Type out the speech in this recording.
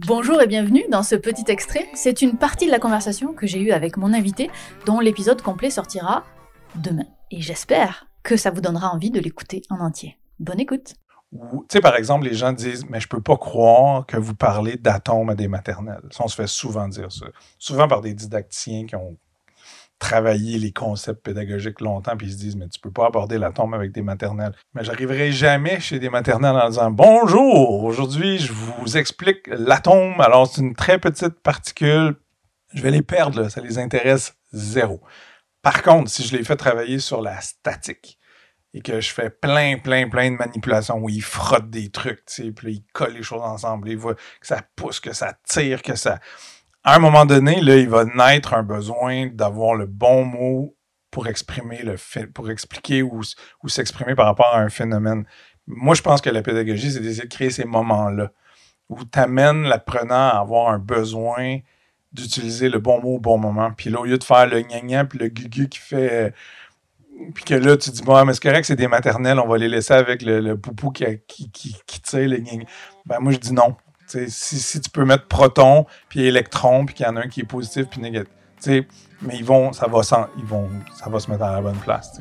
Bonjour et bienvenue dans ce petit extrait. C'est une partie de la conversation que j'ai eue avec mon invité, dont l'épisode complet sortira demain. Et j'espère que ça vous donnera envie de l'écouter en entier. Bonne écoute. Tu sais, par exemple, les gens disent, mais je peux pas croire que vous parlez d'atomes à des maternelles. Ça, on se fait souvent dire ça. Souvent par des didacticiens qui ont travaillé les concepts pédagogiques longtemps, puis ils se disent, mais tu peux pas aborder l'atome avec des maternelles. Mais j'arriverai jamais chez des maternelles en disant, bonjour, aujourd'hui, je vous explique l'atome. Alors, c'est une très petite particule. Je vais les perdre, ça les intéresse zéro. Par contre, si je les fais travailler sur la statique, et que je fais plein, plein, plein de manipulations où ils frottent des trucs, puis ils collent les choses ensemble, ils voient que ça pousse, que ça tire, que ça à un moment donné, là, il va naître un besoin d'avoir le bon mot pour exprimer le pour expliquer ou, ou s'exprimer par rapport à un phénomène. Moi, je pense que la pédagogie, c'est d'essayer de créer ces moments-là où tu amènes l'apprenant à avoir un besoin d'utiliser le bon mot au bon moment. Puis là, au lieu de faire le gna puis le gugu qui fait. Puis que là, tu dis, bon, mais c'est correct, c'est des maternelles, on va les laisser avec le, poupou qui, qui, qui, qui tire le gna Ben, moi, je dis non. Si, si, tu peux mettre proton, puis électron, puis qu'il y en a un qui est positif, puis négatif. mais ils vont, ça va, ils vont, ça va se mettre à la bonne place.